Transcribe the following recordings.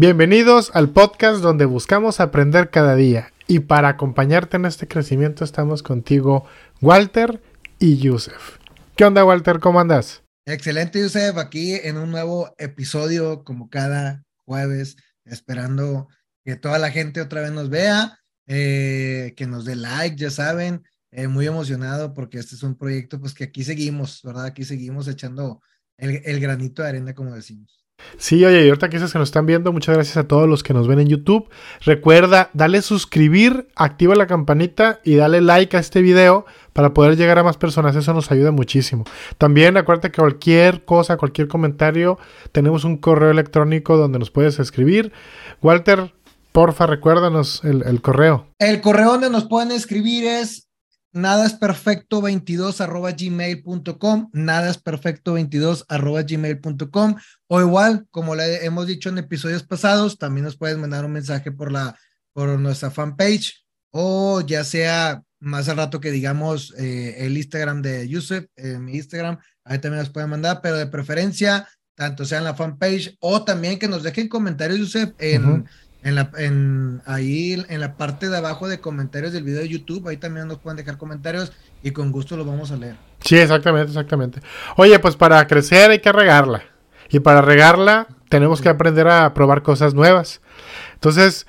Bienvenidos al podcast donde buscamos aprender cada día y para acompañarte en este crecimiento estamos contigo Walter y Yusef. ¿Qué onda Walter? ¿Cómo andas? Excelente Yusef, aquí en un nuevo episodio como cada jueves, esperando que toda la gente otra vez nos vea, eh, que nos dé like, ya saben, eh, muy emocionado porque este es un proyecto pues que aquí seguimos, ¿verdad? Aquí seguimos echando el, el granito de arena como decimos. Sí, oye, y ahorita que dices que nos están viendo, muchas gracias a todos los que nos ven en YouTube. Recuerda, dale suscribir, activa la campanita y dale like a este video para poder llegar a más personas. Eso nos ayuda muchísimo. También acuérdate que cualquier cosa, cualquier comentario, tenemos un correo electrónico donde nos puedes escribir. Walter, porfa, recuérdanos el, el correo. El correo donde nos pueden escribir es nada es perfecto 22 arroba gmail.com, nada es perfecto 22 arroba gmail.com, o igual, como le hemos dicho en episodios pasados, también nos puedes mandar un mensaje por la, por nuestra fanpage, o ya sea más al rato que digamos eh, el Instagram de Yusuf, eh, mi Instagram, ahí también nos pueden mandar, pero de preferencia, tanto sea en la fanpage o también que nos dejen comentarios, Yusuf, en, en la, en, ahí en la parte de abajo de comentarios del video de YouTube, ahí también nos pueden dejar comentarios y con gusto los vamos a leer. Sí, exactamente, exactamente. Oye, pues para crecer hay que regarla. Y para regarla tenemos que aprender a probar cosas nuevas. Entonces,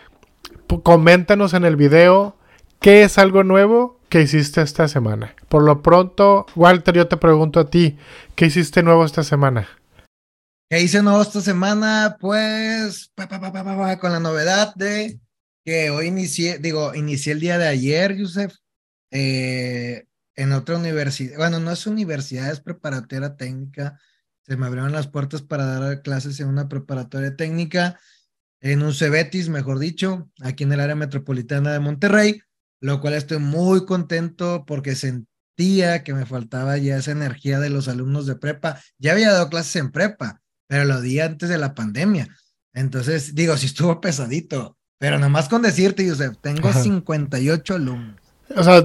coméntanos en el video qué es algo nuevo que hiciste esta semana. Por lo pronto, Walter, yo te pregunto a ti, ¿qué hiciste nuevo esta semana? ¿Qué hice nuevo esta semana? Pues con la novedad de que hoy inicié, digo, inicié el día de ayer, Yusef, eh, en otra universidad. Bueno, no es universidad, es preparatoria técnica. Se me abrieron las puertas para dar clases en una preparatoria técnica, en un Cebetis, mejor dicho, aquí en el área metropolitana de Monterrey, lo cual estoy muy contento porque sentía que me faltaba ya esa energía de los alumnos de prepa. Ya había dado clases en prepa, pero lo di antes de la pandemia. Entonces, digo, si estuvo pesadito, pero nomás con decirte, Yusef, tengo 58 alumnos. O sea,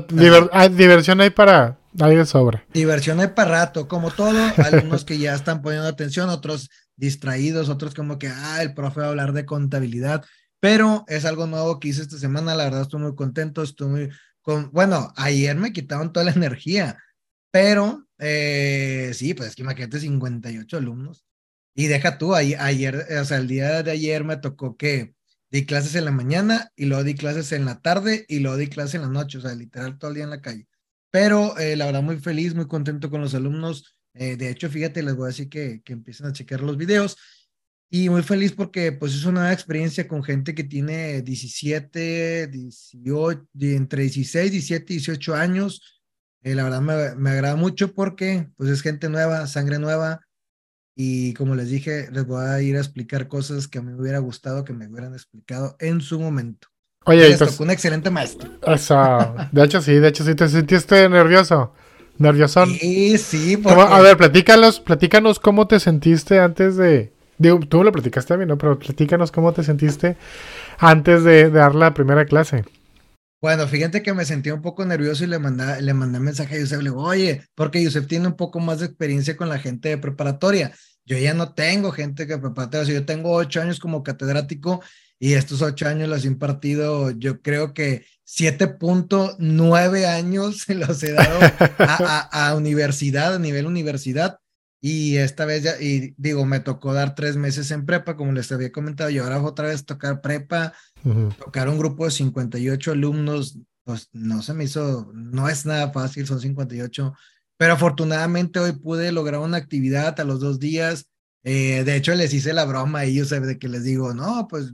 diversión hay para ahí de sobra. Diversión hay para rato, como todo, alumnos que ya están poniendo atención, otros distraídos, otros como que, ah, el profe va a hablar de contabilidad, pero es algo nuevo que hice esta semana, la verdad estoy muy contento, estoy muy, con, bueno, ayer me quitaron toda la energía, pero eh, sí, pues es que imagínate 58 alumnos, y deja tú, ayer, o sea, el día de ayer me tocó que di clases en la mañana y luego di clases en la tarde y luego di clases en la noche, o sea, literal todo el día en la calle. Pero eh, la verdad muy feliz, muy contento con los alumnos. Eh, de hecho, fíjate, les voy a decir que, que empiecen a chequear los videos. Y muy feliz porque pues es una experiencia con gente que tiene 17, 18, entre 16, 17, 18 años. Eh, la verdad me, me agrada mucho porque pues es gente nueva, sangre nueva, y como les dije, les voy a ir a explicar cosas que a mí me hubiera gustado que me hubieran explicado en su momento. Oye, esto pues, un excelente maestro. Eso, de hecho sí, de hecho sí, te sentiste nervioso, nerviosón. Sí, sí. Porque... A ver, platícanos, platícanos cómo te sentiste antes de, digo, tú lo platicaste a mí, ¿no? Pero platícanos cómo te sentiste antes de, dar la primera clase. Bueno, fíjate que me sentí un poco nervioso y le mandé, le mandé mensaje a Yusef, le digo, oye, porque Yusef tiene un poco más de experiencia con la gente de preparatoria. Yo ya no tengo gente que preparatoria, o sea, yo tengo ocho años como catedrático y estos ocho años los he impartido, yo creo que 7.9 años se los he dado a, a, a, universidad, a nivel universidad. Y esta vez ya, y digo, me tocó dar tres meses en prepa, como les había comentado, y ahora otra vez tocar prepa, tocar un grupo de 58 alumnos, pues no se me hizo, no es nada fácil, son 58, pero afortunadamente hoy pude lograr una actividad a los dos días. Eh, de hecho, les hice la broma a ellos de que les digo, no, pues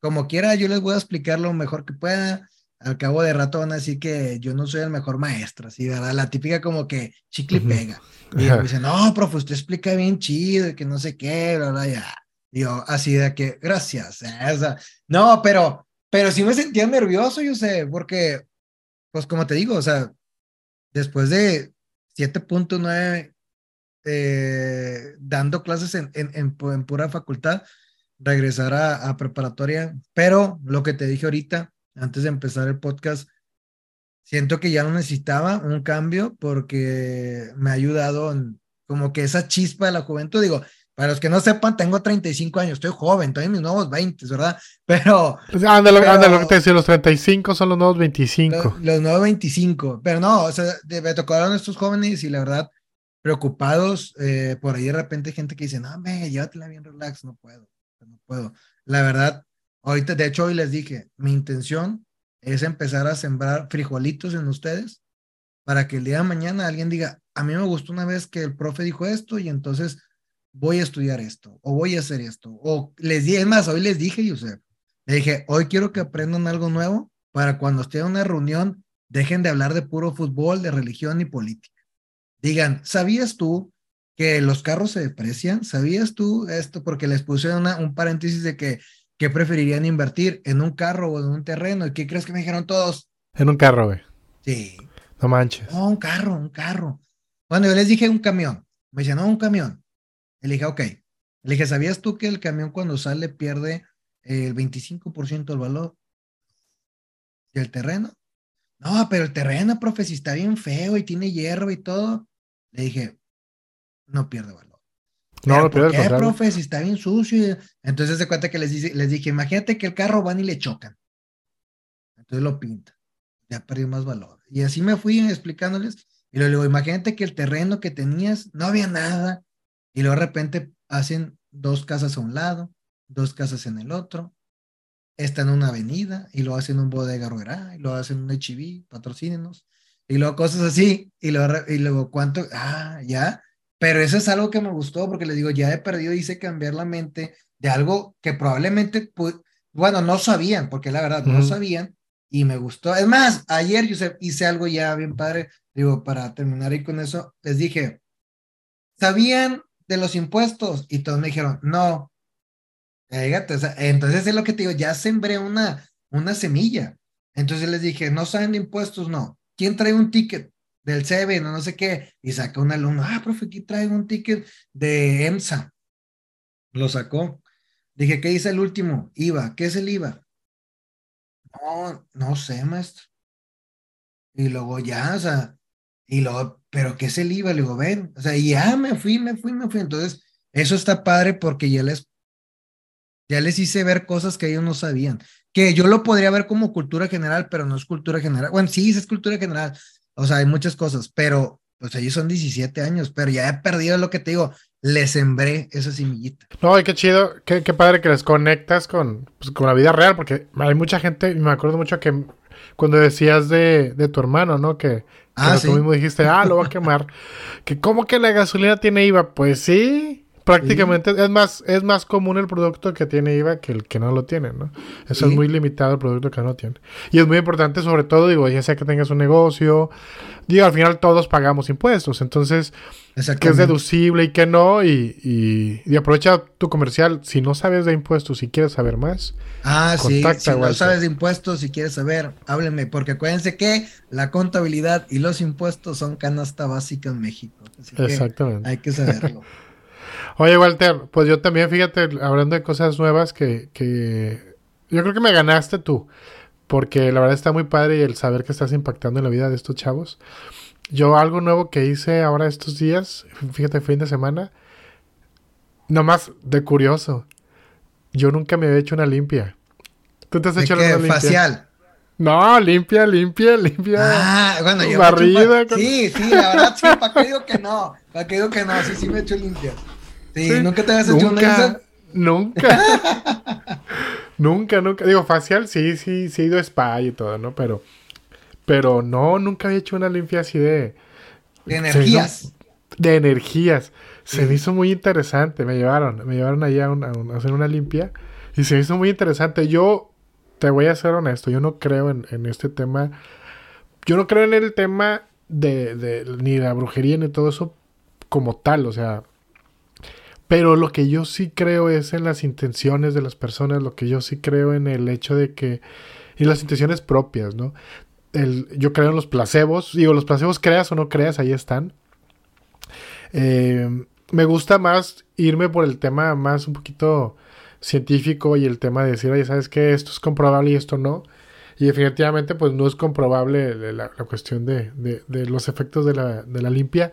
como quiera, yo les voy a explicar lo mejor que pueda. Al cabo de rato van a decir que yo no soy el mejor maestro, así, ¿verdad? La típica como que chicle pega. Y me dicen, no, profe, usted explica bien chido, que no sé qué, bla, ya. Digo, así de que, gracias. ¿eh? no, pero, pero sí me sentía nervioso, yo sé, porque, pues como te digo, o sea, después de 7.9 eh, dando clases en, en, en, pura facultad, regresar a, a, preparatoria, pero lo que te dije ahorita, antes de empezar el podcast, siento que ya no necesitaba un cambio porque me ha ayudado en como que esa chispa de la juventud, digo, Para los que no sepan, tengo 35 años, estoy joven, estoy en mis nuevos 20, ¿verdad? Pero. Pues, ándale, ándale, te decía, los 35 son los nuevos 25. Los, nuevos 25. Pero no, o sea, me tocaron estos jóvenes y la verdad, preocupados. Eh, por ahí de repente hay gente que dice, no, me, llévatela bien relax, no puedo, puedo. La verdad, ahorita, de hecho, hoy les dije, mi intención es empezar a sembrar frijolitos en ustedes para que el día de mañana alguien diga, a mí me gustó una vez que el profe dijo esto y entonces voy a estudiar esto o voy a hacer esto. O les dije, es más, hoy les dije, Yusef, le dije, hoy quiero que aprendan algo nuevo para cuando estén en una reunión, dejen de hablar de puro fútbol, de religión y política. Digan, ¿sabías tú que los carros se deprecian? ¿Sabías tú esto? Porque les puse un paréntesis de que, que preferirían invertir en un carro o en un terreno. ¿Y qué crees que me dijeron todos? En un carro, güey. Sí. No manches. No, un carro, un carro. Bueno, yo les dije un camión. Me decían, no, un camión. Le dije, ok. Le dije, ¿sabías tú que el camión cuando sale pierde el 25% del valor? ¿Y el terreno? No, pero el terreno, profe, si está bien feo y tiene hierro y todo. Le dije, no pierde valor. No, no pierde ¿Por qué, profe, si está bien sucio? Entonces se cuenta que les, les dije, imagínate que el carro van y le chocan. Entonces lo pinta. Ya perdió más valor. Y así me fui explicándoles. Y luego, imagínate que el terreno que tenías no había nada. Y luego de repente hacen dos casas a un lado, dos casas en el otro. Está en una avenida y lo hacen un bodega ruera y lo hacen un HIV, patrocínenos. Y luego cosas así. Y luego, y luego cuánto, ah, ya. Pero eso es algo que me gustó porque les digo, ya he perdido, hice cambiar la mente de algo que probablemente, bueno, no sabían, porque la verdad, no sabían, y me gustó. Es más, ayer yo hice algo ya bien padre, digo, para terminar ahí con eso, les dije, ¿sabían de los impuestos? Y todos me dijeron, no. entonces es lo que te digo, ya sembré una, una semilla. Entonces les dije, ¿no saben de impuestos? No. ¿Quién trae un ticket del CB o no sé qué? Y saca un alumno, ah, profe, aquí trae un ticket de EMSA. Lo sacó. Dije, ¿qué dice el último? IVA. ¿Qué es el IVA? No, no sé, maestro. Y luego ya, o sea, y luego, pero ¿qué es el IVA? Le digo, ven, o sea, ya me fui, me fui, me fui. Entonces, eso está padre porque ya les, ya les hice ver cosas que ellos no sabían. Que yo lo podría ver como cultura general, pero no es cultura general. Bueno, sí, es cultura general. O sea, hay muchas cosas, pero, pues ellos son 17 años, pero ya he perdido lo que te digo le sembré esa semillita. No, y qué chido, qué, qué padre que les conectas con, pues, con la vida real, porque hay mucha gente, me acuerdo mucho que cuando decías de, de tu hermano, ¿no? Que, ah, tú mismo dijiste, ah, lo va a quemar. que cómo que la gasolina tiene IVA, pues sí, prácticamente es más es más común el producto que tiene IVA que el que no lo tiene, ¿no? Eso es muy limitado el producto que no tiene. Y es muy importante, sobre todo, digo, ya sea que tengas un negocio, digo, al final todos pagamos impuestos, entonces, que es deducible y que no, y, y, aprovecha tu comercial, si no sabes de impuestos, si quieres saber más. Ah, sí, si no sabes de impuestos, si quieres saber, háblenme, porque acuérdense que la contabilidad y los impuestos son canasta básica en México. Exactamente. hay que saberlo. Oye, Walter, pues yo también, fíjate, hablando de cosas nuevas que, que yo creo que me ganaste tú, porque la verdad está muy padre el saber que estás impactando en la vida de estos chavos. Yo algo nuevo que hice ahora estos días, fíjate, fin de semana, nomás de curioso, yo nunca me había hecho una limpia. ¿Tú te has hecho una limpia? facial? No, limpia, limpia, limpia. Ah, bueno, yo Barrida. Sí, sí, la verdad sí, ¿para qué digo que no? ¿Para qué digo que no? Sí, sí me he hecho limpia. Sí, nunca te has hecho una Nunca. nunca, nunca. Digo, facial sí, sí, sí he ido a spa y todo, ¿no? Pero, pero no, nunca había hecho una limpia así de. De energías. de energías. Se me hizo muy interesante. Me llevaron, me llevaron allá a, hacer una limpia. Y se me hizo muy interesante. Yo te voy a ser honesto. Yo no creo en, en este tema. Yo no creo en el tema de, de ni la brujería ni todo eso como tal. O sea, pero lo que yo sí creo es en las intenciones de las personas, lo que yo sí creo en el hecho de que, en las intenciones propias, ¿no? El, yo creo en los placebos, digo, los placebos creas o no creas, ahí están. Eh, me gusta más irme por el tema más un poquito científico y el tema de decir, oye, ¿sabes qué? Esto es comprobable y esto no. Y definitivamente, pues no es comprobable la, cuestión de, de, de, los efectos de la, de la limpia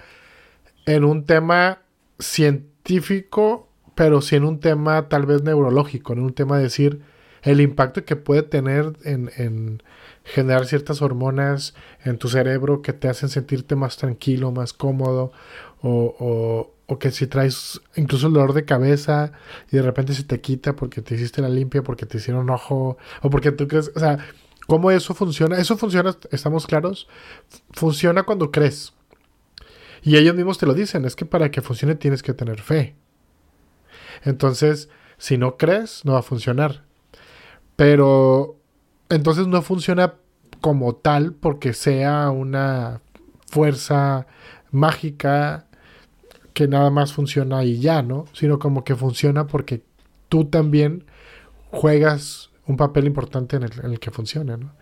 en un tema científico científico pero sí en un tema tal vez neurológico, en un tema de decir el impacto que puede tener en, generar ciertas hormonas en tu cerebro que te hacen sentirte más tranquilo, más cómodo, o, o, que si traes incluso el dolor de cabeza y de repente se te quita porque te hiciste la limpia, porque te hicieron ojo, o porque tú crees, o sea, ¿cómo eso funciona? Eso funciona, estamos claros, funciona cuando crees. Y ellos mismos te lo dicen, es que para que funcione tienes que tener fe. Entonces, si no crees, no va a funcionar. Pero entonces no funciona como tal porque sea una fuerza mágica que nada más funciona y ya, ¿no? Sino como que funciona porque tú también juegas un papel importante en el, que funciona, ¿no?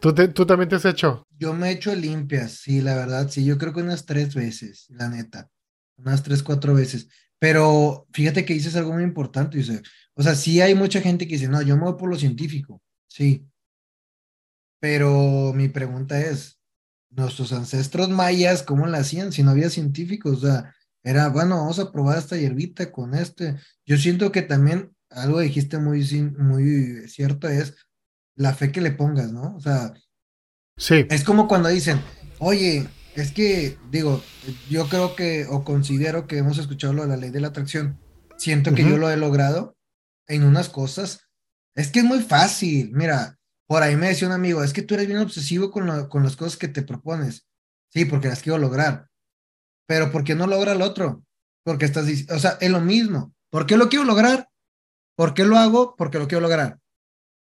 ¿Tú, ¿Tú, también te has hecho? Yo me he hecho limpias, sí, la verdad, sí, yo creo que unas tres veces, la neta, unas tres, cuatro veces. Pero fíjate que dices algo muy importante, dice, o sea, sí hay mucha gente que dice, no, yo me voy por lo científico, sí. Pero mi pregunta es, nuestros ancestros mayas, ¿cómo la hacían si no había científicos? O sea, era, bueno, vamos a probar esta hierbita con este. Yo siento que también algo dijiste muy, muy cierto es la fe que le pongas, ¿no? O sea, sí. es como cuando dicen, oye, es que, digo, yo creo que, o considero que hemos escuchado lo de la ley de la atracción. Siento que yo lo he logrado en unas cosas. Es que es muy fácil. Mira, por ahí me decía un amigo, es que tú eres bien obsesivo con, con las cosas que te propones. Sí, porque las quiero lograr. Pero ¿por qué no logra el otro? Porque estás diciendo, o sea, es lo mismo. ¿Por qué lo quiero lograr? ¿Por qué lo hago? Porque lo quiero lograr.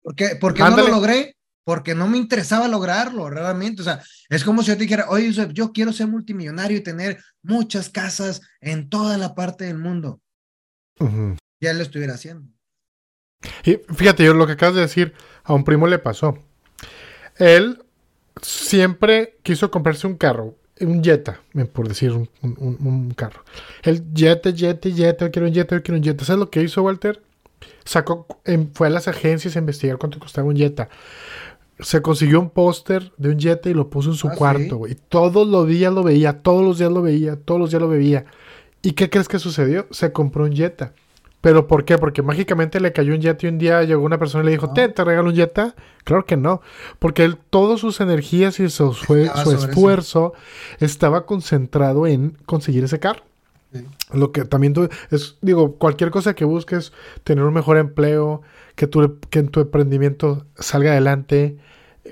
¿Por qué, ¿Por qué no lo logré? porque no me interesaba lograrlo realmente. O sea, es como si yo te dijera, oye, yo quiero ser multimillonario y tener muchas casas en toda la parte del mundo. Ya lo estuviera haciendo. Y fíjate, yo lo que acabas de decir, a un primo le pasó. Él siempre quiso comprarse un carro, un Jetta, por decir un, un, carro. El Jetta, Jetta, Jetta, quiero un Jetta, quiero un Jetta. ¿Sabes lo que hizo Walter? Sacó, fue a las agencias a investigar cuánto costaba un Jetta se consiguió un póster de un Jetta y lo puso en su ah, cuarto, güey. Todos los días lo veía, todos los días lo veía, todos los días lo veía. ¿Y qué crees que sucedió? Se compró un Jetta. ¿Pero por qué? Porque mágicamente le cayó un Jetta y un día llegó una persona y le dijo, ¿te, te regalo un Jetta? Claro que no. Porque él, todas sus energías y su, su esfuerzo estaba concentrado en conseguir ese carro. Lo que también tú, es, digo, cualquier cosa que busques, tener un mejor empleo, que tu, que en tu emprendimiento salga adelante,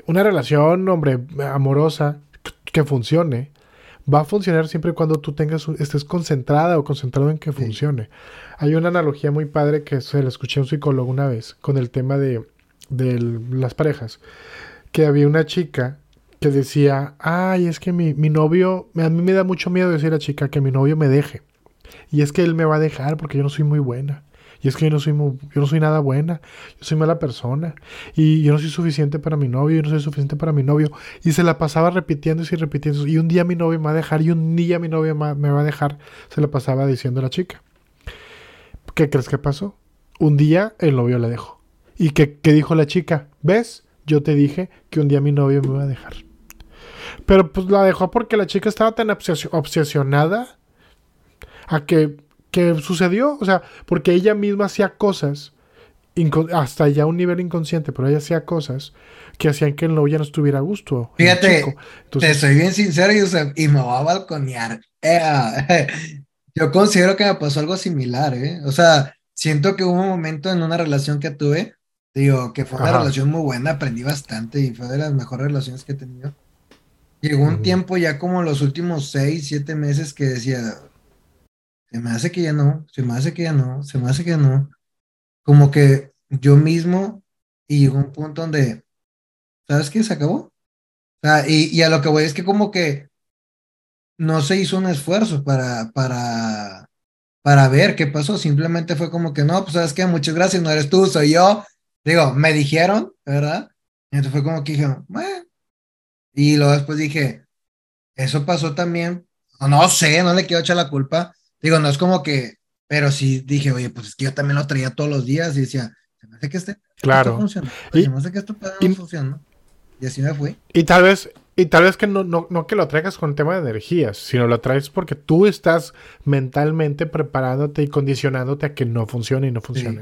una relación, hombre, amorosa, que funcione, va a funcionar siempre y cuando tú tengas, estés concentrada o concentrado en que funcione. Hay una analogía muy padre que se la escuché a un psicólogo una vez con el tema de, de las parejas, que había una chica que decía, ay, es que mi, mi novio, a mí me da mucho miedo decir a chica que mi novio me deje. Y es que él me va a dejar porque yo no soy muy buena. Y es que yo no soy yo no soy nada buena, yo soy mala persona y yo no soy suficiente para mi novio, yo no soy suficiente para mi novio y se la pasaba repitiendo y repitiendo y un día mi novio me va a dejar y un día mi novio me va a dejar, se la pasaba diciendo a la chica. ¿Qué crees que pasó? Un día el novio la dejó. ¿Y qué, qué dijo la chica? ¿Ves? Yo te dije que un día mi novio me va a dejar. Pero pues la dejó porque la chica estaba tan obsesionada a que que sucedió, o sea, porque ella misma hacía cosas, hasta ya un nivel inconsciente, pero ella hacía cosas que hacían que el novio no estuviera a gusto. Fíjate, te soy bien sincero, y me voy a balconear. Eh, yo considero que me pasó algo similar, ¿eh? O sea, siento que hubo un momento en una relación que tuve, digo, que fue una relación muy buena, aprendí bastante y fue de las mejores relaciones que he tenido. Llegó un tiempo ya como los últimos seis, siete meses que decía, se me hace que ya no, se me hace que ya no, se me hace que ya no. Como que yo mismo, y llegó un punto donde, ¿sabes qué? Se acabó. Sea, y, a lo que voy es que como que no se hizo un esfuerzo para, para, para ver qué pasó, simplemente fue como que no, pues sabes qué, muchas gracias, no eres tú, soy yo. Digo, me dijeron, ¿verdad? Y entonces fue como que dije, bueno. Y luego después dije, eso pasó también, no, no sé, no le quiero echar la culpa, Digo, no es como que, pero sí dije, oye, pues es que yo también lo traía todos los días y decía, se me hace que este claro. funciona, y, se me hace que esto no funciona. Y así me fui. Y tal vez, Y tal vez que no, no, no que lo traigas con tema de energías, sino lo traes porque tú estás mentalmente preparándote y condicionándote a que no funcione y no funcione.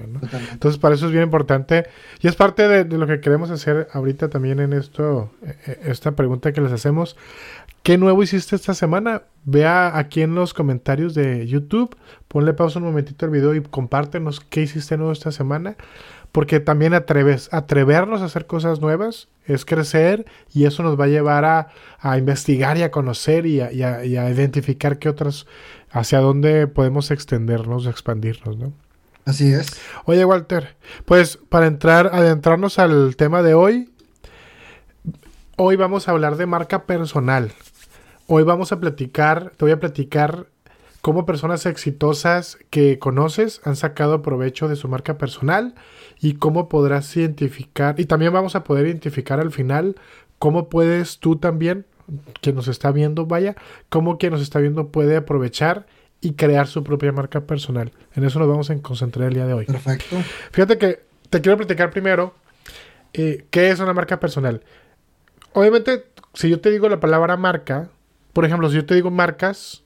Entonces, para eso es bien importante y es parte de, lo que queremos hacer ahorita también en esto, e, e, esta pregunta que les hacemos. ¿Qué nuevo hiciste esta semana? Vea aquí en los comentarios de YouTube, ponle pausa un momentito al video y compártenos qué hiciste nuevo esta semana porque también atreves, atrevernos a hacer cosas nuevas es crecer y eso nos va a llevar a, investigar y a conocer y a, identificar qué otras, hacia dónde podemos extendernos, expandirnos, ¿no? Así es. Oye, Walter, pues para entrar, adentrarnos al tema de hoy, hoy vamos a hablar de marca personal. Hoy vamos a platicar, te voy a platicar cómo personas exitosas que conoces han sacado provecho de su marca personal y cómo podrás identificar, y también vamos a poder identificar al final cómo puedes tú también, quien nos está viendo, vaya, cómo quien nos está viendo puede aprovechar y crear su propia marca personal. En eso nos vamos a concentrar el día de hoy. Perfecto. Fíjate que te quiero platicar primero eh, qué es una marca personal. Obviamente, si yo te digo la palabra marca, por ejemplo, si yo te digo marcas,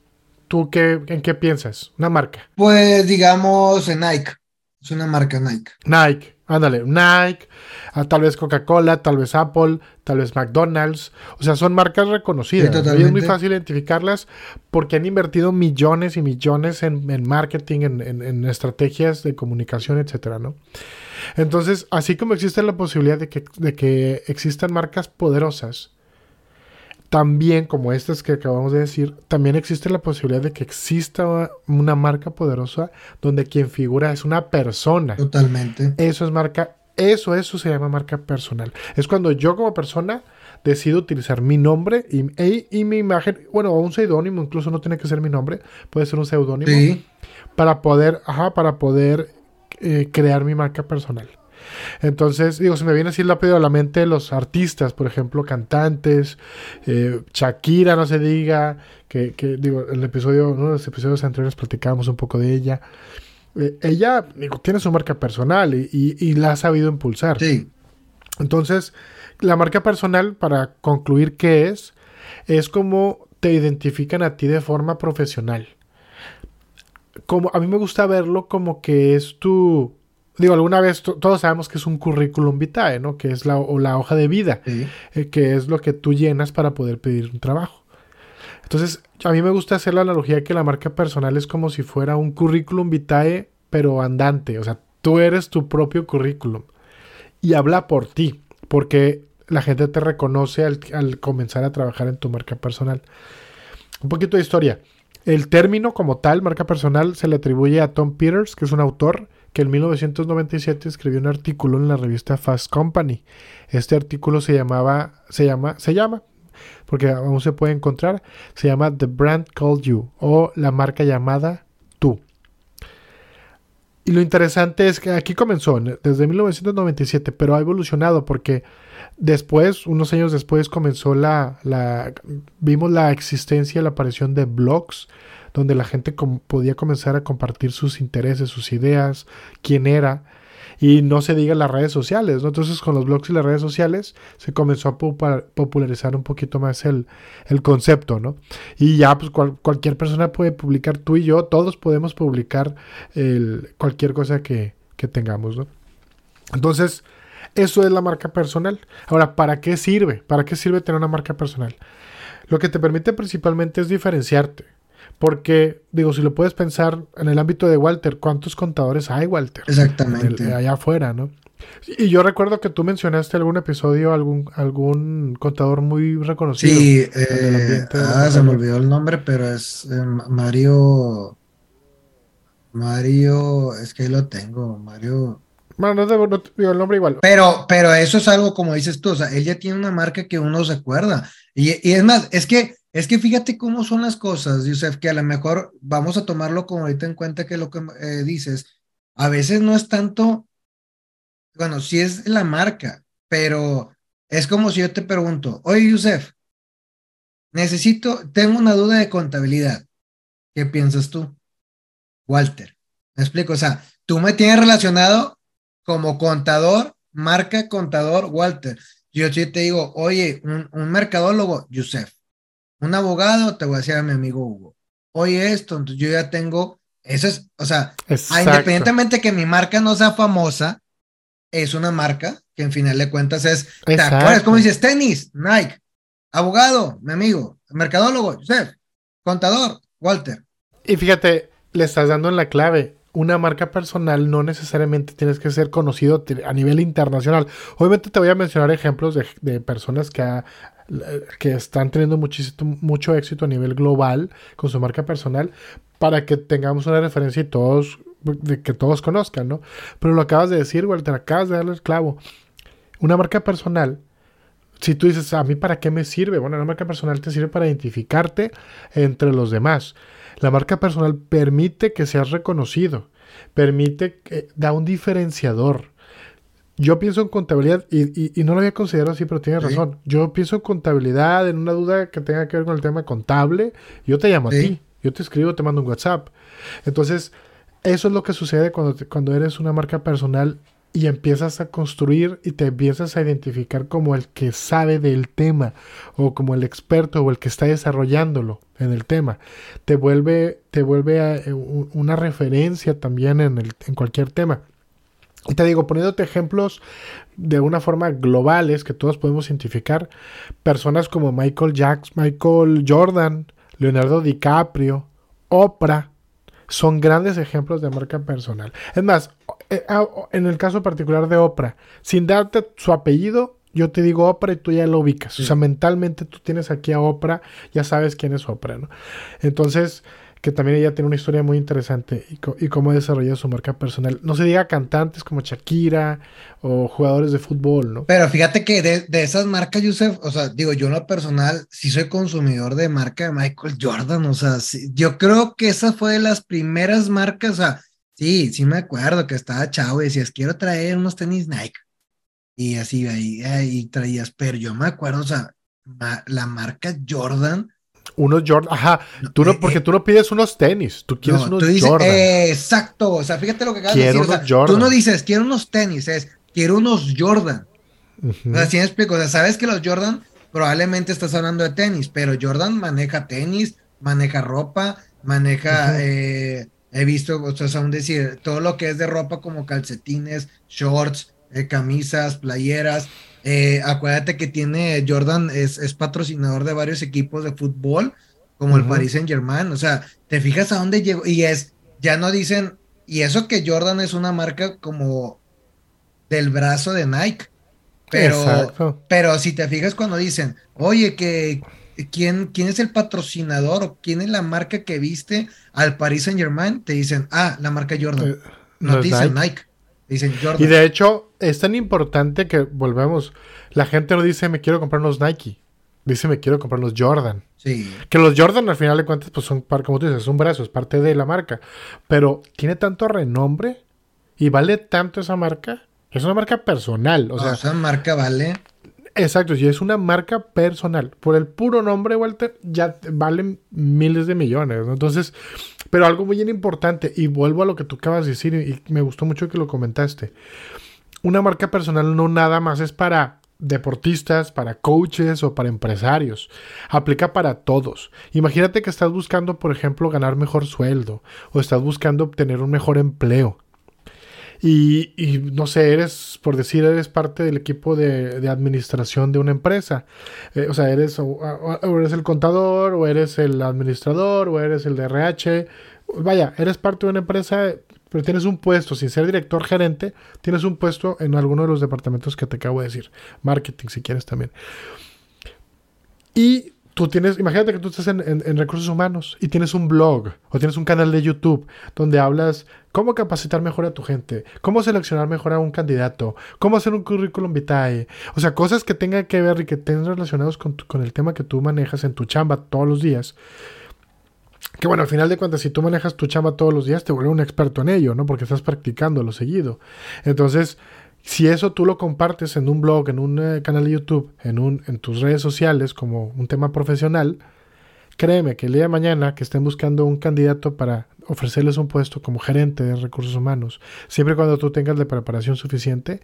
¿tú qué, en qué piensas? Una marca. Pues digamos en Nike. Es una marca Nike. Nike, ándale, Nike, ah, tal vez Coca-Cola, tal vez Apple, tal vez McDonald's. O sea, son marcas reconocidas. y es muy fácil identificarlas porque han invertido millones y millones en, marketing, en, estrategias de comunicación, etcétera, ¿no? Entonces, así como existe la posibilidad de que, de que existan marcas poderosas, también, como estas que acabamos de decir, también existe la posibilidad de que exista una marca poderosa donde quien figura es una persona. Totalmente. Eso es marca, eso, eso se llama marca personal. Es cuando yo como persona decido utilizar mi nombre y, y, mi imagen, bueno, o un seudónimo, incluso no tiene que ser mi nombre, puede ser un seudónimo, sí. para poder, ajá, para poder eh, crear mi marca personal. Entonces, digo, se me viene así rápido a la mente los artistas, por ejemplo, cantantes, eh, Shakira, no se diga, que, que, digo, el episodio, uno de los episodios anteriores platicábamos un poco de ella. Eh, ella, digo, tiene su marca personal y, y, la ha sabido impulsar. Sí. Entonces, la marca personal, para concluir qué es, es como te identifican a ti de forma profesional. Como, a mí me gusta verlo como que es tu, digo, alguna vez todos sabemos que es un currículum vitae, ¿no? Que es la, o la hoja de vida, eh, que es lo que tú llenas para poder pedir un trabajo. Entonces, a mí me gusta hacer la analogía que la marca personal es como si fuera un currículum vitae, pero andante. O sea, tú eres tu propio currículum y habla por ti, porque la gente te reconoce al, al comenzar a trabajar en tu marca personal. Un poquito de historia. El término como tal, marca personal, se le atribuye a Tom Peters, que es un autor que en 1997 escribió un artículo en la revista Fast Company. Este artículo se llamaba, se llama, se llama, porque aún se puede encontrar, se llama The Brand Called You o la marca llamada Tú. Y lo interesante es que aquí comenzó desde 1997, pero ha evolucionado porque después, unos años después, comenzó la, la vimos la existencia la aparición de blogs, donde la gente podía comenzar a compartir sus intereses, sus ideas, quién era, y no se diga las redes sociales, ¿no? Entonces con los blogs y las redes sociales se comenzó a popularizar un poquito más el, concepto, ¿no? Y ya pues cualquier persona puede publicar, tú y yo, todos podemos publicar cualquier cosa que, que tengamos, ¿no? Entonces, eso es la marca personal. Ahora, ¿para qué sirve? ¿Para qué sirve tener una marca personal? Lo que te permite principalmente es diferenciarte. Porque, digo, si lo puedes pensar en el ámbito de Walter, ¿cuántos contadores hay, Walter? Exactamente. allá afuera, ¿no? Y yo recuerdo que tú mencionaste algún episodio, algún, algún contador muy reconocido. Sí, eh, ah, se me olvidó el nombre, pero es eh, Mario. Mario, es que ahí lo tengo, Mario. Bueno, no, no digo el nombre igual. Pero, pero eso es algo como dices tú, o sea, él ya tiene una marca que uno se acuerda. Y, y es más, es que es que fíjate cómo son las cosas, Yusef, que a lo mejor vamos a tomarlo como ahorita en cuenta que lo que eh, dices, a veces no es tanto, bueno, sí es la marca, pero es como si yo te pregunto, oye, Yusef, necesito, tengo una duda de contabilidad. ¿Qué piensas tú? Walter, me explico, o sea, tú me tienes relacionado como contador, marca contador, Walter. Yo sí te digo, oye, un, un mercadólogo, Yusef. Un abogado, te voy a decir a mi amigo Hugo. Oye, esto, entonces yo ya tengo, eso es, o sea, independientemente que mi marca no sea famosa, es una marca que en final de cuentas es, ¿te acuerdas? Como dices, tenis, Nike, abogado, mi amigo, mercadólogo, Joseph, contador, Walter. Y fíjate, le estás dando en la clave. Una marca personal no necesariamente tienes que ser conocido a nivel internacional. Obviamente te voy a mencionar ejemplos de, personas que, que están teniendo muchísimo, mucho éxito a nivel global con su marca personal para que tengamos una referencia y todos que todos conozcan, ¿no? Pero lo acabas de decir, Walter, acabas de darle el clavo. Una marca personal, si tú dices, ¿a mí para qué me sirve? Bueno, la marca personal te sirve para identificarte entre los demás. La marca personal permite que seas reconocido, permite que da un diferenciador. Yo pienso en contabilidad y, no lo había considerado así, pero tienes razón. Yo pienso en contabilidad, en una duda que tenga que ver con el tema contable. Yo te llamo a ti, yo te escribo, te mando un WhatsApp. Entonces, eso es lo que sucede cuando, cuando eres una marca personal y empiezas a construir y te empiezas a identificar como el que sabe del tema o como el experto o el que está desarrollándolo en el tema. Te vuelve, te vuelve eh, una referencia también en, el, en cualquier tema. Y te digo, poniéndote ejemplos de una forma globales que todos podemos identificar, personas como Michael Jackson, Michael Jordan, Leonardo DiCaprio, Oprah, son grandes ejemplos de marca personal. Es más, eh, ah, en el caso particular de Oprah, sin darte su apellido, yo te digo Oprah y tú ya lo ubicas. O sea, mentalmente tú tienes aquí a Oprah, ya sabes quién es Oprah, ¿no? Entonces, que también ella tiene una historia muy interesante y, cómo ha desarrollado su marca personal. No se diga cantantes como Shakira o jugadores de fútbol, ¿no? Pero fíjate que de, esas marcas, Yusef, o sea, digo, yo en lo personal sí soy consumidor de marca de Michael Jordan, o sea, yo creo que esa fue de las primeras marcas, o sea, sí, sí me acuerdo que estaba chavo y decías, quiero traer unos tenis Nike. Y así, ahí, ahí traías, pero yo me acuerdo, o sea, la marca Jordan unos Jordan, ajá, tú no, eh, porque eh. tú no pides unos tenis, tú quieres unos Jordan. exacto, o sea, fíjate lo que acabas de decir. O tú no dices, quiero unos tenis, es, quiero unos Jordan. O sea, si me explico, o sea, sabes que los Jordan probablemente estás hablando de tenis, pero Jordan maneja tenis, maneja ropa, maneja, eh, he visto, o sea, aún decir, todo lo que es de ropa como calcetines, shorts, camisas, playeras, eh, acuérdate que tiene Jordan, es, es, patrocinador de varios equipos de fútbol, como el Paris Saint Germain. O sea, te fijas a dónde llegó. Y es, ya no dicen, y eso que Jordan es una marca como del brazo de Nike. Pero, pero si te fijas cuando dicen, oye, que ¿quién, quién es el patrocinador o quién es la marca que viste al Paris Saint Germain, te dicen, ah, la marca Jordan. Eh, no, te dicen Nike. Dicen Jordan. Y de hecho, es tan importante que volvemos. La gente no dice me quiero comprar unos Nike. Dice me quiero comprar los Jordan. Sí. Que los Jordan al final de cuentas, pues son, como tú dices, es un brazo, es parte de la marca. Pero tiene tanto renombre y vale tanto esa marca. Es una marca personal. O sea, esa marca vale. Exacto, y es una marca personal. Por el puro nombre, Walter, ya valen miles de millones. Entonces, pero algo muy importante, y vuelvo a lo que tú acabas de decir, y me gustó mucho que lo comentaste. Una marca personal no nada más es para deportistas, para coaches o para empresarios. Aplica para todos. Imagínate que estás buscando, por ejemplo, ganar mejor sueldo o estás buscando obtener un mejor empleo. Y, no sé, eres, por decir, eres parte del equipo de, administración de una empresa. Eh, o sea, eres, o, eres el contador, o eres el administrador, o eres el de RH. Vaya, eres parte de una empresa, pero tienes un puesto, sin ser director gerente, tienes un puesto en alguno de los departamentos que te acabo de decir. Marketing, si quieres también. Y tú tienes, imagínate que tú estás en, recursos humanos y tienes un blog o tienes un canal de YouTube donde hablas cómo capacitar mejor a tu gente, cómo seleccionar mejor a un candidato, cómo hacer un currículum vitae, o sea, cosas que tengan que ver y que estén relacionados con, con el tema que tú manejas en tu chamba todos los días. Que bueno, al final de cuentas, si tú manejas tu chamba todos los días, te vuelves un experto en ello, ¿no? Porque estás practicando lo seguido. Entonces, si eso tú lo compartes en un blog, en un eh, canal de YouTube, en, un, en tus redes sociales como un tema profesional, créeme que el día de mañana que estén buscando un candidato para ofrecerles un puesto como gerente de recursos humanos, siempre cuando tú tengas la preparación suficiente,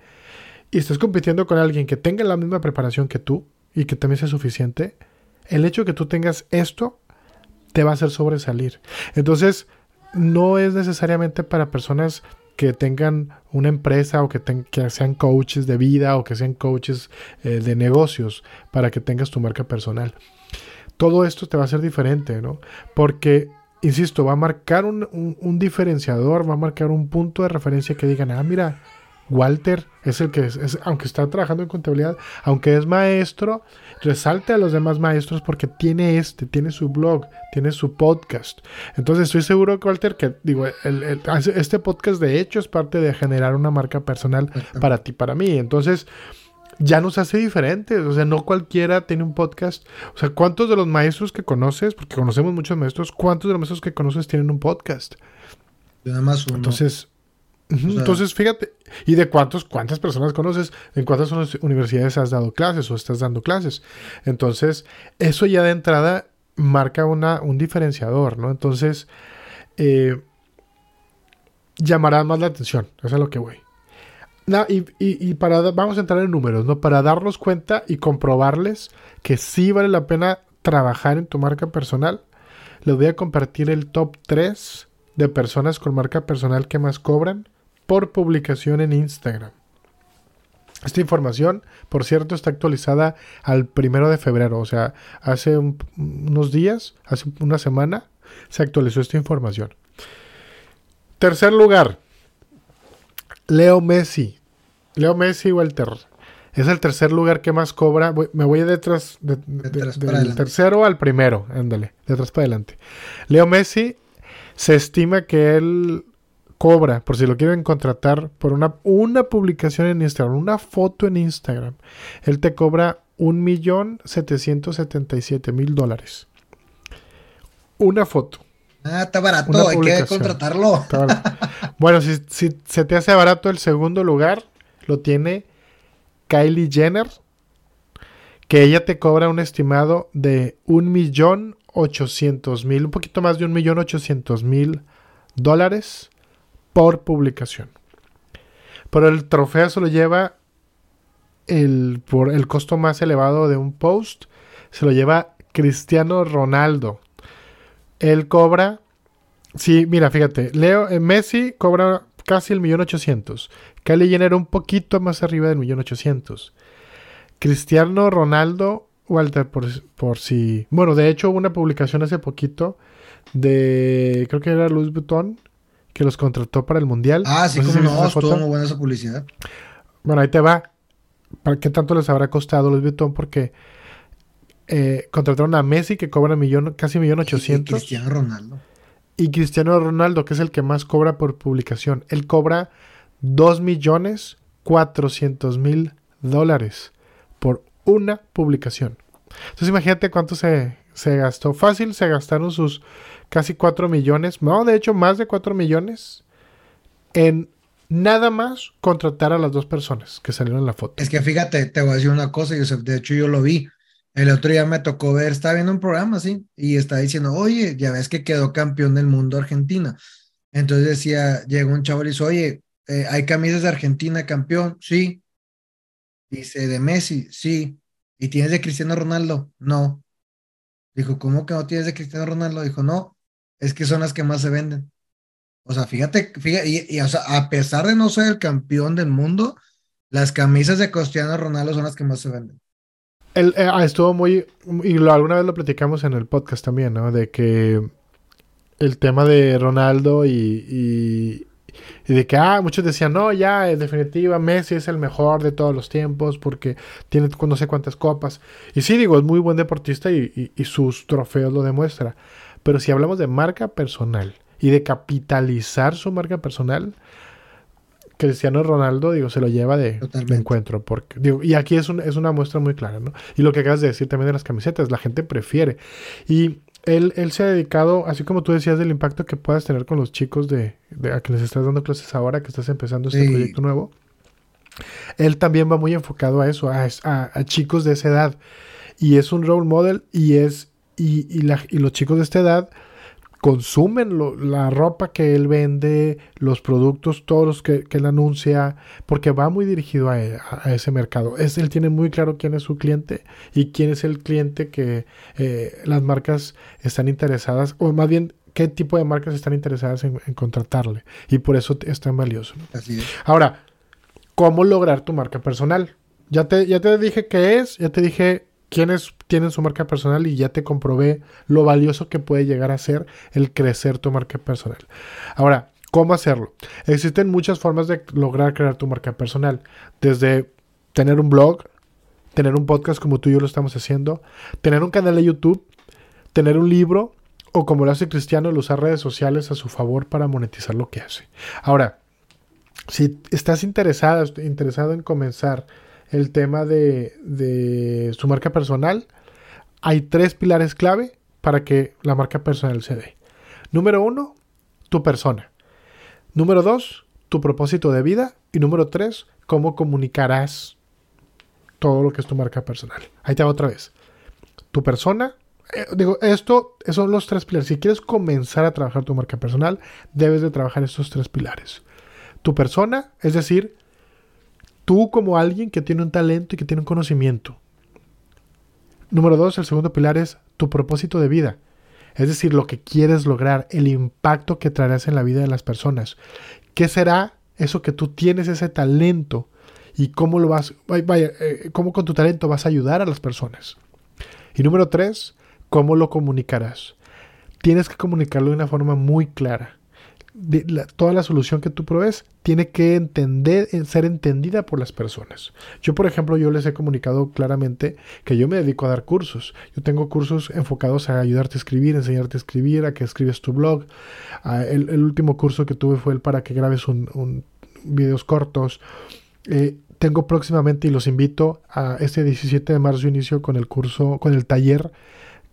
y estás compitiendo con alguien que tenga la misma preparación que tú y que también sea suficiente, el hecho de que tú tengas esto te va a hacer sobresalir. Entonces, no es necesariamente para personas que tengan una empresa o que, que, sean coaches de vida o que sean coaches eh, de negocios para que tengas tu marca personal. Todo esto te va a ser diferente, ¿no? Porque, insisto, va a marcar un, un diferenciador, va a marcar un punto de referencia que digan, ah, mira, Walter es el que es, aunque está trabajando en contabilidad, aunque es maestro, resalte a los demás maestros porque tiene este, tiene su blog, tiene su podcast. Entonces estoy seguro, Walter, que digo, este podcast de hecho es parte de generar una marca personal para ti, para mí. Entonces ya nos hace diferentes. O sea, no cualquiera tiene un podcast. O sea, ¿cuántos de los maestros que conoces, porque conocemos muchos maestros, cuántos de los maestros que conoces tienen un podcast? Nada más uno. Entonces, entonces, fíjate, ¿y de cuántos, cuántas personas conoces? ¿En cuántas universidades has dado clases o estás dando clases? Entonces, eso ya de entrada marca una, un diferenciador, ¿no? Entonces, eh, llamará más la atención, eso es lo que voy. y, y, para, vamos a entrar en números, ¿no? Para darnos cuenta y comprobarles que sí vale la pena trabajar en tu marca personal, les voy a compartir el top 3 de personas con marca personal que más cobran por publicación en Instagram. Esta información, por cierto, está actualizada al primero de febrero, o sea, hace unos días, hace una semana, se actualizó esta información. Tercer lugar, Leo Messi. Leo Messi, Walter. Es el tercer lugar que más cobra. me voy detrás, del tercero al primero. Ándale, detrás para adelante. Leo Messi se estima que él cobra, por si lo quieren contratar, por una, una publicación en Instagram, una foto en Instagram, él te cobra un millón setecientos setenta y siete mil dólares. Una foto. Ah, está barato, hay que contratarlo. bueno, si, si se te hace barato, el segundo lugar lo tiene Kylie Jenner, que ella te cobra un estimado de un millón ochocientos mil, un poquito más de un millón ochocientos mil dólares por publicación. Pero el trofeo se lo lleva el, por el costo más elevado de un post, se lo lleva Cristiano Ronaldo. Él cobra, sí, mira, fíjate, Leo eh, Messi cobra casi el millón ochocientos. Kylie Jenner un poquito más arriba del millón ochocientos. Cristiano Ronaldo, Walter, por, por si... Bueno, de hecho hubo una publicación hace poquito de, creo que era Louis Vuitton, que los contrató para el Mundial. Ah, sí, como no, estuvo muy buena esa publicidad. Bueno, ahí te va. ¿Para qué tanto les habrá costado Louis Vuitton? Porque eh, contrataron a Messi que cobra millón, casi millón ochocientos. Y Cristiano Ronaldo. Y Cristiano Ronaldo, que es el que más cobra por publicación. Él cobra dos millones cuatrocientos mil dólares por una publicación. Entonces imagínate cuánto se, se gastó. Fácil, se gastaron sus casi 4 millones, no, de hecho más de 4 millones en nada más contratar a las dos personas que salieron en la foto. Es que fíjate, te voy a decir una cosa, Joseph, de hecho yo lo vi. El otro día me tocó ver, estaba viendo un programa así y estaba diciendo, oye, ya ves que quedó campeón del mundo Argentina. Entonces decía, llegó un chavo y dice, oye, eh, ¿hay camisas de Argentina campeón? Sí. Dice, de Messi, sí. ¿Y tienes de Cristiano Ronaldo? No. Dijo, ¿cómo que no tienes de Cristiano Ronaldo? Dijo, no, es que son las que más se venden. O sea, fíjate, fíjate y, a pesar de no ser el campeón del mundo, las camisas de Cristiano Ronaldo son las que más se venden. Él, eh, ah, estuvo muy, y alguna vez lo platicamos en el podcast también, ¿no? De que el tema de Ronaldo y, y de que, ah, muchos decían, no, ya, en definitiva, Messi es el mejor de todos los tiempos porque tiene no sé cuántas copas. Y sí, digo, es muy buen deportista y, y, sus trofeos lo demuestra. Pero si hablamos de marca personal y de capitalizar su marca personal, Cristiano Ronaldo, digo, se lo lleva de, encuentro. Porque, digo, y aquí es, un, es una muestra muy clara, ¿no? Y lo que acabas de decir también de las camisetas, la gente prefiere. Y él, él se ha dedicado, así como tú decías, del impacto que puedas tener con los chicos de, a que les estás dando clases ahora, que estás empezando este proyecto nuevo. Él también va muy enfocado a eso, a, a, chicos de esa edad. Y es un role model y es y, y, la, y los chicos de esta edad consumen la ropa que él vende, los productos, todos los que, él anuncia, porque va muy dirigido a, ese mercado. Es, él tiene muy claro quién es su cliente y quién es el cliente que eh, las marcas están interesadas, o más bien qué tipo de marcas están interesadas en, contratarle. Y por eso es tan valioso. Ahora, ¿cómo lograr tu marca personal? Ya te, ya te dije qué es, ya te dije quiénes tienen su marca personal y ya te comprobé lo valioso que puede llegar a ser el crecer tu marca personal. Ahora, ¿cómo hacerlo? Existen muchas formas de lograr crear tu marca personal. Desde tener un blog, tener un podcast como tú y yo lo estamos haciendo, tener un canal de YouTube, tener un libro o como lo hace Cristiano, usar redes sociales a su favor para monetizar lo que hace. Ahora, si estás interesado, interesado en comenzar el tema de, su marca personal, hay tres pilares clave para que la marca personal se dé. Número uno, tu persona. Número dos, tu propósito de vida. Y número tres, cómo comunicarás todo lo que es tu marca personal. Ahí te va otra vez. Tu persona. Eh, digo, esto son los tres pilares. Si quieres comenzar a trabajar tu marca personal, debes de trabajar estos tres pilares. Tu persona, es decir, tú como alguien que tiene un talento y que tiene un conocimiento. Número dos, el segundo pilar es tu propósito de vida. Es decir, lo que quieres lograr, el impacto que traerás en la vida de las personas. ¿Qué será eso que tú tienes, ese talento? Y cómo lo vas, vaya, eh, cómo con tu talento vas a ayudar a las personas. Y número tres, cómo lo comunicarás. Tienes que comunicarlo de una forma muy clara toda la solución que tú provees tiene que entender, eh, ser entendida por las personas. Yo, por ejemplo, yo les he comunicado claramente que yo me dedico a dar cursos. Yo tengo cursos enfocados a ayudarte a escribir, enseñarte a escribir, a que escribes tu blog. Ah, el, último curso que tuve fue el para que grabes un, videos cortos. Eh, tengo próximamente y los invito a este 17 de marzo inicio con el curso, con el taller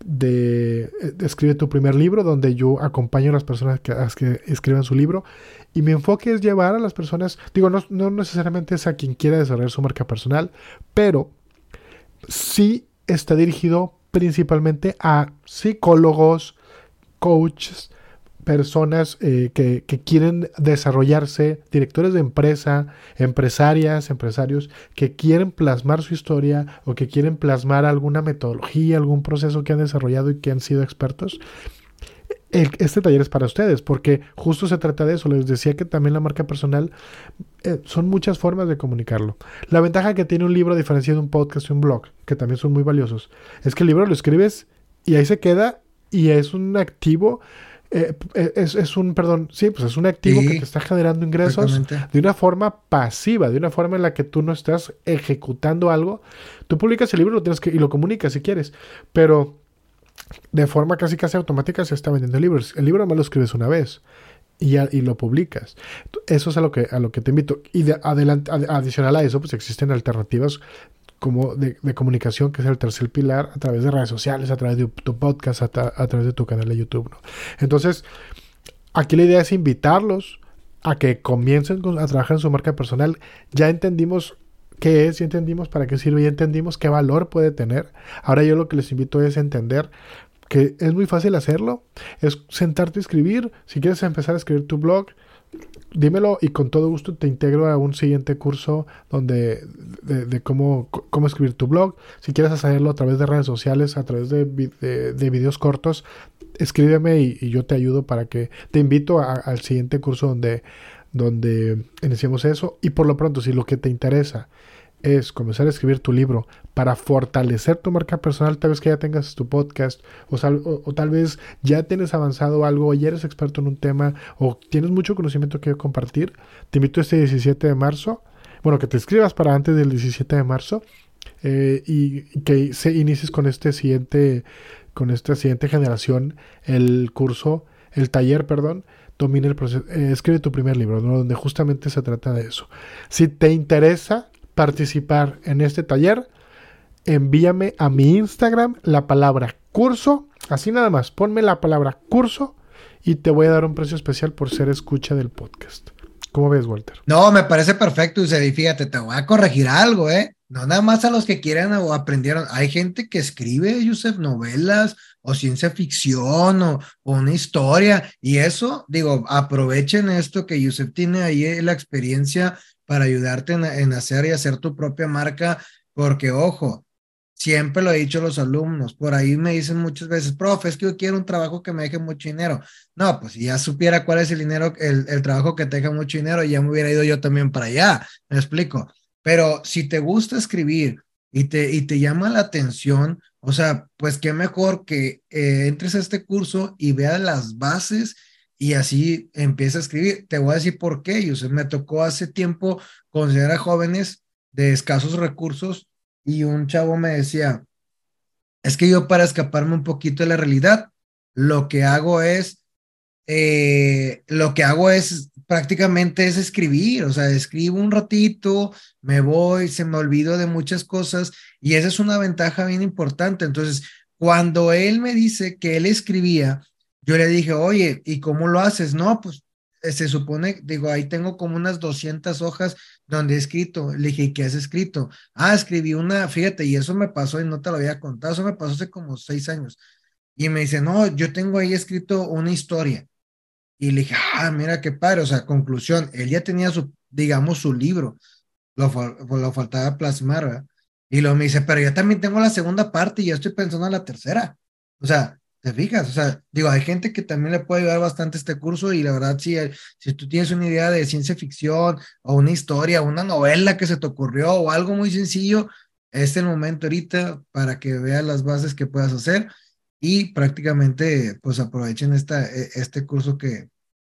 de, Escribe tu primer libro, donde yo acompaño a las personas que, que escriban su libro. Y mi enfoque es llevar a las personas, digo, no, no necesariamente es a quien quiera desarrollar su marca personal, pero sí está dirigido principalmente a psicólogos, coaches, personas eh, que, quieren desarrollarse, directores de empresa, empresarias, empresarios, que quieren plasmar su historia o que quieren plasmar alguna metodología, algún proceso que han desarrollado y que han sido expertos. este taller es para ustedes, porque justo se trata de eso. Les decía que también la marca personal eh, son muchas formas de comunicarlo. La ventaja que tiene un libro, a diferencia de un podcast y un blog, que también son muy valiosos, es que el libro lo escribes y ahí se queda y es un activo eh, eh, es, un, perdón, sí, pues es un activo que te está generando ingresos de una forma pasiva, de una forma en la que tú no estás ejecutando algo. Tú publicas el libro lo tienes que, y lo comunicas si quieres, pero de forma casi casi automática se está vendiendo libros. El libro me lo escribes una vez y, y lo publicas. Eso es a lo que, a lo que te invito. Y de adelante, adicional a eso, pues existen alternativas como de, comunicación, que es el tercer pilar, a través de redes sociales, a través de tu podcast, a, través de tu canal de YouTube. Entonces, aquí la idea es invitarlos a que comiencen a trabajar en su marca personal. Ya entendimos qué es, ya entendimos para qué sirve, ya entendimos qué valor puede tener. Ahora yo lo que les invito es entender que es muy fácil hacerlo, es sentarte a escribir. Si quieres empezar a escribir tu blog, dímelo y con todo gusto te integro a un siguiente curso donde de, cómo, cómo, escribir tu blog. Si quieres hacerlo a través de redes sociales, a través de, de videos cortos, escríbeme y, yo te ayudo para que te invito al siguiente curso donde, donde iniciemos eso. Y por lo pronto, si lo que te interesa es comenzar a escribir tu libro para fortalecer tu marca personal, tal vez que ya tengas tu podcast o, tal vez ya tienes avanzado algo o ya eres experto en un tema o tienes mucho conocimiento que compartir, te invito este 17 de marzo, bueno, que te escribas para antes del 17 de marzo eh, y, que se inicies con este siguiente, con esta siguiente generación, el curso, el taller, perdón, domina el proceso, eh, escribe tu primer libro, donde justamente se trata de eso. Si te interesa participar en este taller, envíame a mi Instagram la palabra curso, así nada más, ponme la palabra curso y te voy a dar un precio especial por ser escucha del podcast. ¿Cómo ves, Walter? No, me parece perfecto, y fíjate, te voy a corregir algo, ¿eh? no nada más a los que quieran o aprendieron. Hay gente que escribe, Yusef, novelas o ciencia ficción o, una historia. Y eso, digo, aprovechen esto que Yusef tiene ahí eh, la experiencia para ayudarte en, hacer y hacer tu propia marca, porque ojo, siempre lo he dicho a los alumnos, por ahí me dicen muchas veces, profe, es que yo quiero un trabajo que me deje mucho dinero. No, pues si ya supiera cuál es el dinero, el, el trabajo que te deja mucho dinero, ya me hubiera ido yo también para allá, me explico. Pero si te gusta escribir y te, y te llama la atención, o sea, pues qué mejor que eh, entres a este curso y veas las bases y así empieza a escribir. Te voy a decir por qué. Me tocó hace tiempo considerar a jóvenes de escasos recursos y un chavo me decía, es que yo para escaparme un poquito de la realidad, lo que hago es, eh, lo que hago es prácticamente es escribir, o sea, escribo un ratito, me voy, se me olvido de muchas cosas y esa es una ventaja bien importante. Entonces, cuando él me dice que él escribía, yo le dije, oye, ¿y cómo lo haces? No, pues eh, se supone, digo, ahí tengo como unas 200 hojas donde he escrito. Le dije, ¿qué has escrito? Ah, escribí una, fíjate, y eso me pasó y no te lo había contado, eso me pasó hace como seis años. Y me dice, no, yo tengo ahí escrito una historia. Y le dije, ah, mira qué padre, o sea, conclusión, él ya tenía su, digamos, su libro, lo, lo faltaba plasmar, ¿verdad? Y luego me dice, pero yo también tengo la segunda parte y ya estoy pensando en la tercera. O sea, ¿te fijas? O sea, digo, hay gente que también le puede ayudar bastante este curso y la verdad, si, si tú tienes una idea de ciencia ficción o una historia, una novela que se te ocurrió o algo muy sencillo, es el momento ahorita para que veas las bases que puedas hacer y prácticamente pues aprovechen esta, e, este curso que,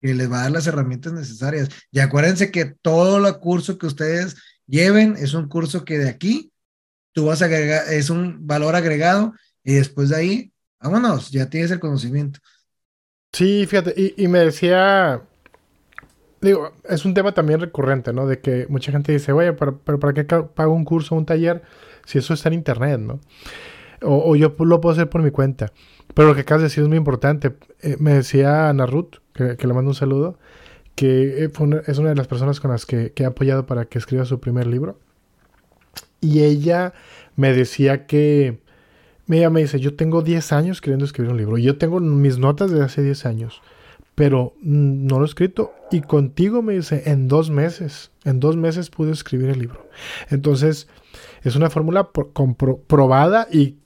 que les va a dar las herramientas necesarias. Y acuérdense que todo el curso que ustedes lleven es un curso que de aquí tú vas a agregar, es un valor agregado y después de ahí, vámonos, ya tienes el conocimiento. Sí, fíjate, y, me decía, digo, es un tema también recurrente, ¿no? De que mucha gente dice, oye, pero, pero ¿para qué pago un curso un taller si eso está en internet, ¿no? O, yo lo puedo hacer por mi cuenta. Pero lo que acabas de decir es muy importante. Eh, me decía Ana Ruth, que, le mando un saludo, que eh, es una de las personas con las que, he apoyado para que escriba su primer libro. Y ella me decía que, ella me dice, yo tengo 10 años queriendo escribir un libro. Yo tengo mis notas de hace 10 años, pero no lo he escrito. Y contigo me dice, en dos meses, en dos meses pude escribir el libro. Entonces, es una fórmula probada y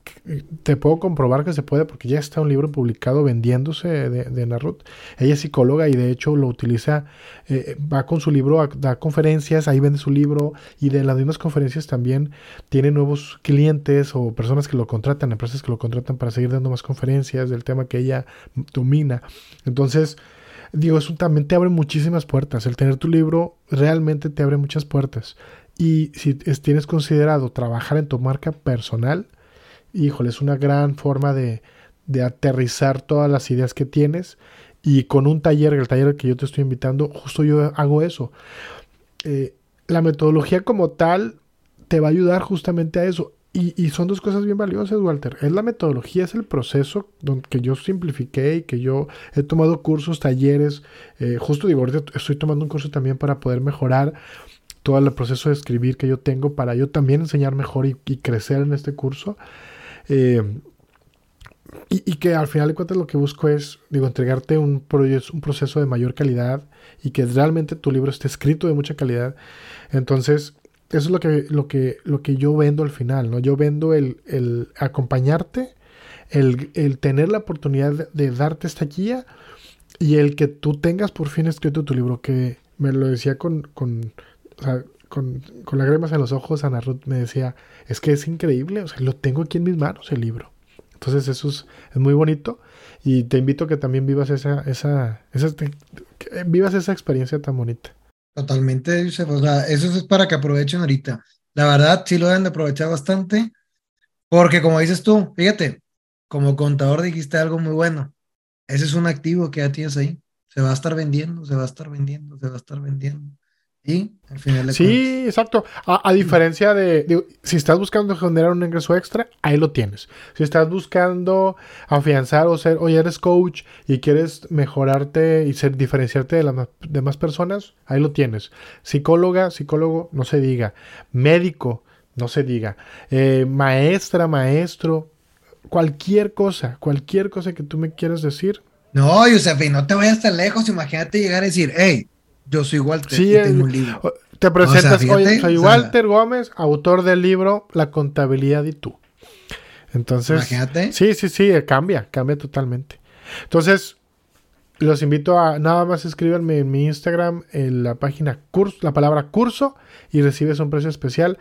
te puedo comprobar que se puede porque ya está un libro publicado vendiéndose de, Narut. Ella es psicóloga y de hecho lo utiliza, eh, va con su libro, da conferencias, ahí vende su libro y de las mismas conferencias también tiene nuevos clientes o personas que lo contratan, empresas que lo contratan para seguir dando más conferencias del tema que ella domina. Entonces, digo, eso también te abre muchísimas puertas. El tener tu libro realmente te abre muchas puertas. Y si tienes considerado trabajar en tu marca personal, híjole, es una gran forma de, aterrizar todas las ideas que tienes. Y con un taller, el taller que yo te estoy invitando, justo yo hago eso. Eh, la metodología como tal te va a ayudar justamente a eso. Y, son dos cosas bien valiosas, Walter. Es la metodología, es el proceso que yo simplifiqué y que yo he tomado cursos, talleres. Eh, justo digo, ahorita estoy tomando un curso también para poder mejorar todo el proceso de escribir que yo tengo para yo también enseñar mejor y, crecer en este curso. Eh, y, que al final de cuentas lo que busco es, digo, entregarte un, un proceso de mayor calidad y que realmente tu libro esté escrito de mucha calidad. Entonces, eso es lo que, lo que, lo que yo vendo al final, ¿no? Yo vendo el, el acompañarte, el, el, tener la oportunidad de, darte esta guía y el que tú tengas por fin escrito tu libro, que me lo decía con o sea, con, lágrimas en los ojos, Ana Ruth me decía, es que es increíble, o sea, lo tengo aquí en mis manos el libro. Entonces eso es, muy bonito y te invito a que también vivas esa, esa, esa vivas esa experiencia tan bonita. Totalmente. O sea, eso es para que aprovechen ahorita. La verdad, sí lo deben de aprovechar bastante, porque como dices tú, fíjate, como contador dijiste algo muy bueno. Ese es un activo que ya tienes ahí. Se va a estar vendiendo, se va a estar vendiendo, se va a estar vendiendo. Y al final Sí, exacto. A, diferencia de, si estás buscando generar un ingreso extra, ahí lo tienes. Si estás buscando afianzar o ser, oye, eres coach y quieres mejorarte y ser, diferenciarte de las demás personas, ahí lo tienes. Psicóloga, psicólogo, no se diga. Médico, no se diga. Eh, maestra, maestro, cualquier cosa, cualquier cosa que tú me quieras decir. No, Yusef, no te vayas tan lejos. Imagínate llegar a decir, hey, yo soy Walter sí, y tengo un libro. Te presentas, soy Walter Gómez, autor del libro La contabilidad y tú. Entonces, imagínate. Sí, sí, sí, cambia, cambia totalmente. Entonces, los invito a nada más escríbanme en mi Instagram en la página curso, la palabra curso y recibes un precio especial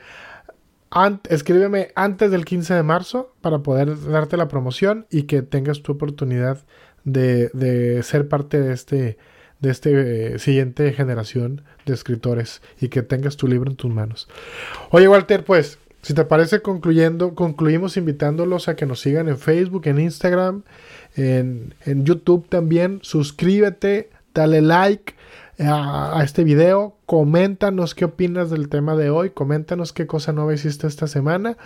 escríbeme antes del 15 de marzo para poder darte la promoción y que tengas tu oportunidad de, ser parte de este de este eh, siguiente generación de escritores y que tengas tu libro en tus manos. Oye, Walter, pues, si te parece concluyendo, concluimos invitándolos a que nos sigan en Facebook, en Instagram, en, en YouTube también. Suscríbete, dale like a, este video. Coméntanos qué opinas del tema de hoy. Coméntanos qué cosa nueva hiciste esta semana.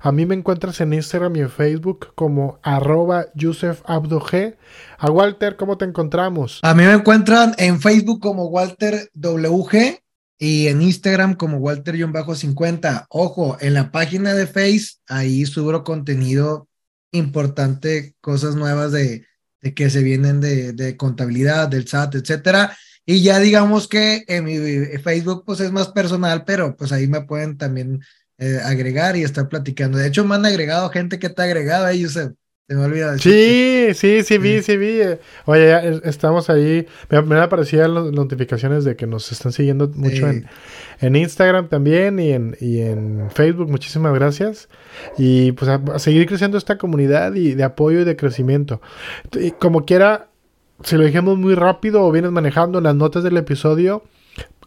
A mí me encuentras en Instagram y en Facebook como arroba Yusef A Walter, ¿cómo te encontramos? A mí me encuentran en Facebook como Walter WG y en Instagram como Walter-50. Ojo, en la página de Face, ahí subo contenido importante, cosas nuevas de, de que se vienen de, de contabilidad, del SAT, etcétera. Y ya digamos que en mi Facebook pues es más personal, pero pues ahí me pueden también eh, agregar y estar platicando. De hecho, me han agregado gente que te ha agregado ahí, Yusef. Se me olvida. Sí, sí, sí, vi, sí, vi. Oye, ya estamos ahí. Me, me aparecían las notificaciones de que nos están siguiendo mucho en, en, Instagram también y en, y en Facebook. Muchísimas gracias. Y pues a, seguir creciendo esta comunidad y de apoyo y de crecimiento. Y como quiera, si lo dijimos muy rápido o vienes manejando las notas del episodio,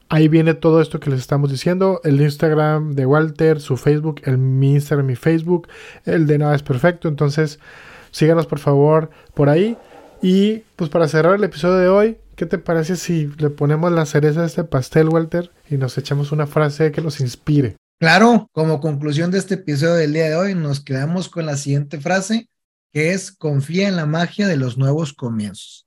ahí viene todo esto que les estamos diciendo. El Instagram de Walter, su Facebook, el mi Instagram y Facebook, el de Nada es Perfecto. Entonces, síganos por favor por ahí. Y pues para cerrar el episodio de hoy, ¿qué te parece si le ponemos la cereza a este pastel, Walter, y nos echamos una frase que nos inspire? Claro, como conclusión de este episodio del día de hoy, nos quedamos con la siguiente frase, que es confía en la magia de los nuevos comienzos.